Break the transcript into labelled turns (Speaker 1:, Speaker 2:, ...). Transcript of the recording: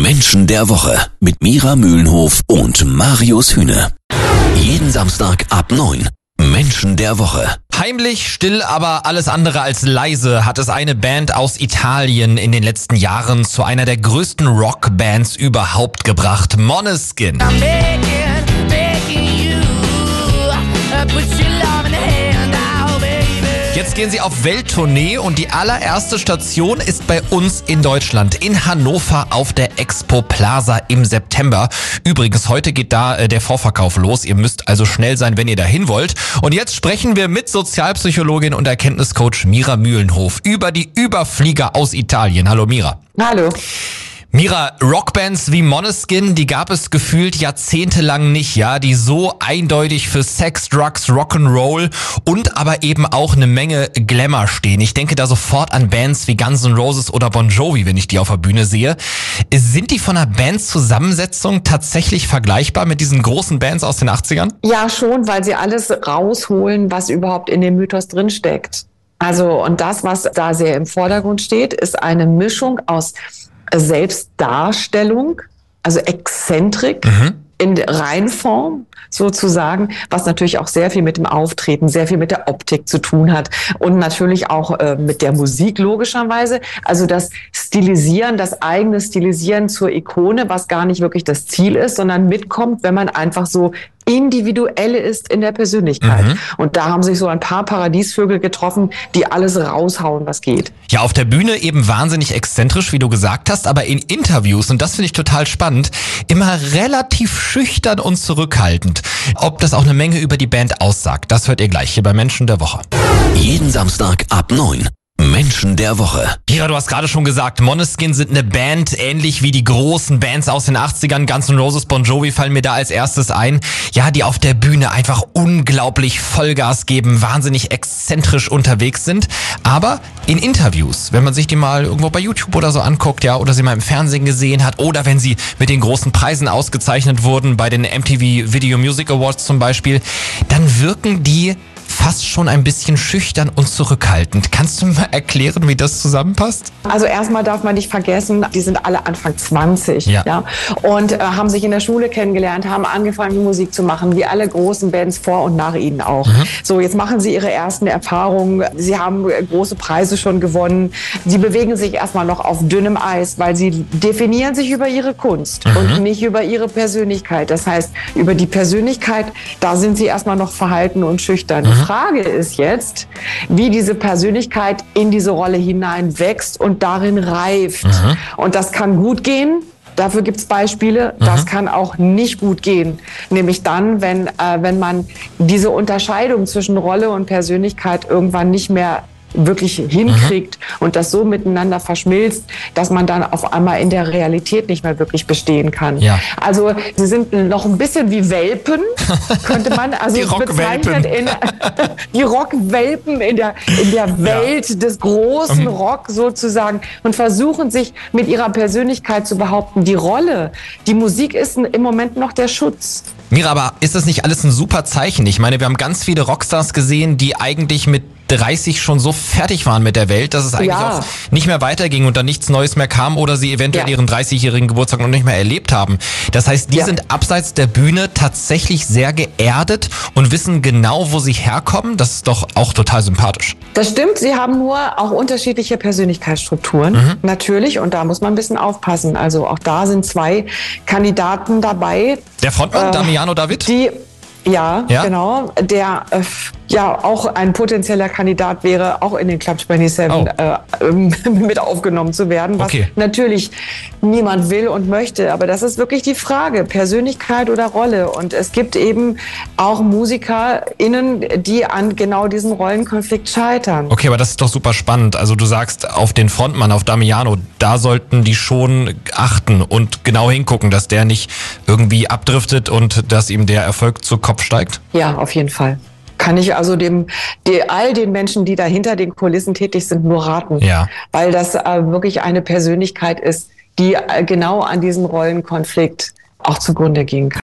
Speaker 1: Menschen der Woche mit Mira Mühlenhof und Marius Hühne. Jeden Samstag ab 9. Menschen der Woche.
Speaker 2: Heimlich, still, aber alles andere als leise hat es eine Band aus Italien in den letzten Jahren zu einer der größten Rockbands überhaupt gebracht. Moneskin.
Speaker 3: I'm
Speaker 2: Jetzt gehen sie auf Welttournee und die allererste Station ist bei uns in Deutschland, in Hannover auf der Expo Plaza im September. Übrigens, heute geht da äh, der Vorverkauf los. Ihr müsst also schnell sein, wenn ihr dahin wollt. Und jetzt sprechen wir mit Sozialpsychologin und Erkenntniscoach Mira Mühlenhof über die Überflieger aus Italien. Hallo Mira.
Speaker 4: Hallo.
Speaker 2: Mira, Rockbands wie Moneskin, die gab es gefühlt jahrzehntelang nicht, ja, die so eindeutig für Sex, Drugs, Rock'n'Roll und aber eben auch eine Menge Glamour stehen. Ich denke da sofort an Bands wie Guns N' Roses oder Bon Jovi, wenn ich die auf der Bühne sehe. Sind die von der Bandzusammensetzung tatsächlich vergleichbar mit diesen großen Bands aus den 80ern?
Speaker 4: Ja, schon, weil sie alles rausholen, was überhaupt in dem Mythos drinsteckt. Also, und das, was da sehr im Vordergrund steht, ist eine Mischung aus Selbstdarstellung, also Exzentrik in Reinform sozusagen, was natürlich auch sehr viel mit dem Auftreten, sehr viel mit der Optik zu tun hat und natürlich auch äh, mit der Musik logischerweise. Also das Stilisieren, das eigene Stilisieren zur Ikone, was gar nicht wirklich das Ziel ist, sondern mitkommt, wenn man einfach so individuell ist in der Persönlichkeit.
Speaker 2: Mhm.
Speaker 4: Und da haben sich so ein paar Paradiesvögel getroffen, die alles raushauen, was geht.
Speaker 2: Ja, auf der Bühne eben wahnsinnig exzentrisch, wie du gesagt hast, aber in Interviews, und das finde ich total spannend, immer relativ schüchtern und zurückhaltend. Ob das auch eine Menge über die Band aussagt, das hört ihr gleich hier bei Menschen der Woche.
Speaker 1: Jeden Samstag ab 9. Menschen der Woche.
Speaker 2: Kira, du hast gerade schon gesagt, Moneskin sind eine Band, ähnlich wie die großen Bands aus den 80ern. Guns N' Roses, Bon Jovi fallen mir da als erstes ein. Ja, die auf der Bühne einfach unglaublich Vollgas geben, wahnsinnig exzentrisch unterwegs sind. Aber in Interviews, wenn man sich die mal irgendwo bei YouTube oder so anguckt, ja, oder sie mal im Fernsehen gesehen hat, oder wenn sie mit den großen Preisen ausgezeichnet wurden, bei den MTV Video Music Awards zum Beispiel, dann wirken die fast schon ein bisschen schüchtern und zurückhaltend. Kannst du mal erklären, wie das zusammenpasst?
Speaker 4: Also erstmal darf man nicht vergessen, die sind alle Anfang 20
Speaker 2: Ja.
Speaker 4: ja. und äh, haben sich in der Schule kennengelernt, haben angefangen Musik zu machen, wie alle großen Bands vor und nach ihnen auch. So, jetzt machen sie ihre ersten Erfahrungen, sie haben äh, große Preise schon gewonnen, sie bewegen sich erstmal noch auf dünnem Eis, weil sie definieren sich über ihre Kunst und nicht über ihre Persönlichkeit. Das heißt, über die Persönlichkeit, da sind sie erstmal noch verhalten und schüchtern. Die Frage ist jetzt, wie diese Persönlichkeit in diese Rolle hinein wächst und darin reift. Und das kann gut gehen. Dafür gibt es Beispiele. Das kann auch nicht gut gehen. Nämlich dann, wenn, äh, wenn man diese Unterscheidung zwischen Rolle und Persönlichkeit irgendwann nicht mehr wirklich hinkriegt und das so miteinander verschmilzt, dass man dann auf einmal in der Realität nicht mehr wirklich bestehen kann.
Speaker 2: Ja.
Speaker 4: Also sie sind noch ein bisschen wie Welpen, könnte man also
Speaker 2: Die Rockwelpen.
Speaker 4: bezeichnet in die Rockwelpen in der in der Welt des großen Rock sozusagen und versuchen sich mit ihrer Persönlichkeit zu behaupten. Die Rolle, die Musik ist im Moment noch der Schutz.
Speaker 2: Mira, aber ist das nicht alles ein super Zeichen? Ich meine, wir haben ganz viele Rockstars gesehen, die eigentlich mit 30 schon so fertig waren mit der Welt, dass es eigentlich
Speaker 4: Ja.
Speaker 2: auch nicht mehr weiterging und dann nichts Neues mehr kam oder sie eventuell
Speaker 4: Ja.
Speaker 2: ihren 30-jährigen Geburtstag noch nicht mehr erlebt haben. Das heißt, die
Speaker 4: Ja.
Speaker 2: sind abseits der Bühne tatsächlich sehr geerdet und wissen genau, wo sie herkommen. Das ist doch auch total sympathisch.
Speaker 4: Das stimmt, sie haben nur auch unterschiedliche Persönlichkeitsstrukturen, natürlich, und da muss man ein bisschen aufpassen. Also auch da sind zwei Kandidaten dabei,
Speaker 2: Der Frontmann,
Speaker 4: Äh,
Speaker 2: Damiano David?
Speaker 4: die ja,
Speaker 2: Ja?
Speaker 4: genau, der äh, ja auch ein potenzieller Kandidat wäre, auch in den Club 27
Speaker 2: Oh.
Speaker 4: äh, ähm, mit aufgenommen zu werden, was
Speaker 2: Okay.
Speaker 4: natürlich niemand will und möchte. Aber das ist wirklich die Frage, Persönlichkeit oder Rolle. Und es gibt eben auch MusikerInnen, die an genau diesem Rollenkonflikt scheitern.
Speaker 2: Okay, aber das ist doch super spannend. Also du sagst auf den Frontmann, auf Damiano, da sollten die schon achten und genau hingucken, dass der nicht irgendwie abdriftet und dass ihm der Erfolg zu Kopf steigt.
Speaker 4: Ja, auf jeden Fall. Kann ich also dem, die, all den Menschen, die da hinter den Kulissen tätig sind, nur raten.
Speaker 2: Ja.
Speaker 4: Weil das äh, wirklich eine Persönlichkeit ist, die äh, genau an diesem Rollenkonflikt auch zugrunde gehen kann.